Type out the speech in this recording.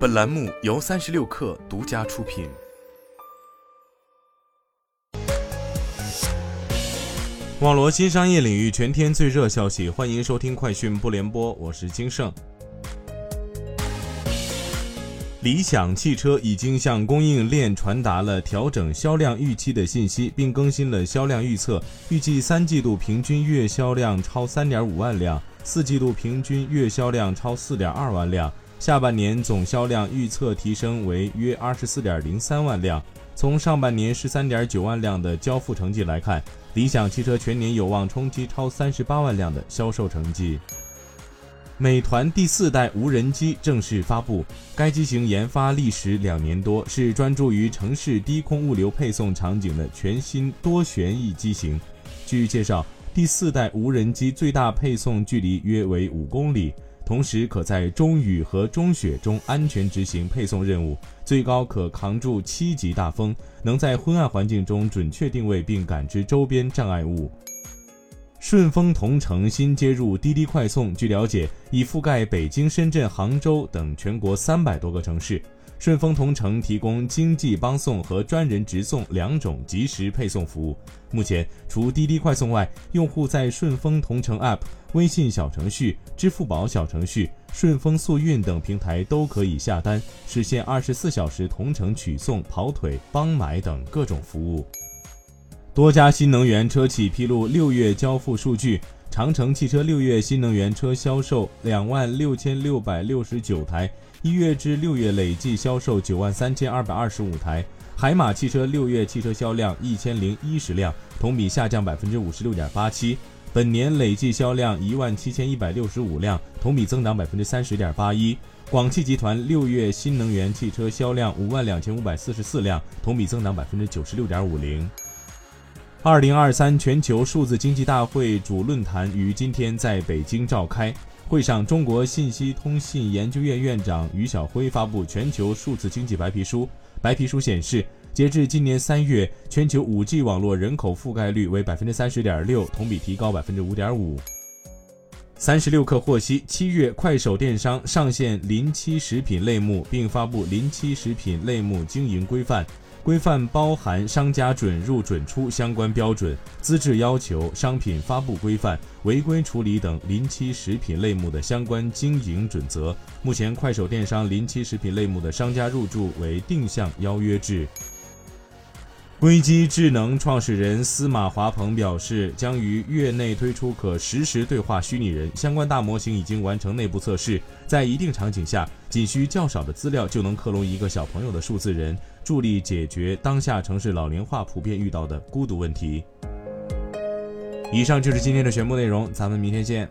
本栏目由三十六氪独家出品。网罗新商业领域全天最热消息，欢迎收听快讯不联播，我是金盛。理想汽车已经向供应链传达了调整销量预期的信息，并更新了销量预测，预计三季度平均月销量超三点五万辆，四季度平均月销量超四点二万辆，下半年总销量预测提升为约二十四点零三万辆。从上半年十三点九万辆的交付成绩来看，理想汽车全年有望冲击超三十八万辆的销售成绩。美团第四代无人机正式发布，该机型研发历时两年多，是专注于城市低空物流配送场景的全新多旋翼机型。据介绍，第四代无人机最大配送距离约为五公里，同时可在中雨和中雪中安全执行配送任务，最高可扛住七级大风，能在昏暗环境中准确定位并感知周边障碍物。顺丰同城新接入滴滴快送，据了解，已覆盖北京、深圳、杭州等全国三百多个城市。顺丰同城提供经济帮送和专人直送两种即时配送服务。目前，除滴滴快送外，用户在顺丰同城 App、微信小程序、支付宝小程序、顺丰速运等平台都可以下单，实现二十四小时同城取送、跑腿、帮买等各种服务。多家新能源车企披露六月交付数据，长城汽车六月新能源车销售两万六千六百六十九台，一月至六月累计销售九万三千二百二十五台。海马汽车六月汽车销量一千零一十辆，同比下降百分之五十六点八七。本年累计销量一万七千一百六十五辆，同比增长百分之三十点八一。广汽集团六月新能源汽车销量五万两千五百四十四辆，同比增长百分之九十六点五零。二零二三全球数字经济大会主论坛于今天在北京召开。会上，中国信息通信研究院院长于晓辉发布全球数字经济白皮书。白皮书显示，截至今年三月，全球五 G 网络人口覆盖率为百分之三十点六，同比提高百分之五点五。三十六氪获悉，七月快手电商上线临期食品类目，并发布临期食品类目经营规范。规范包含商家准入准出相关标准、资质要求、商品发布规范、违规处理等临期食品类目的相关经营准则。目前，快手电商临期食品类目的商家入驻为定向邀约制。硅基智能创始人司马华鹏表示，将于月内推出可实时对话虚拟人，相关大模型已经完成内部测试，在一定场景下，仅需较少的资料就能克隆一个小朋友的数字人，助力解决当下城市老龄化普遍遇到的孤独问题。以上就是今天的全部内容，咱们明天见。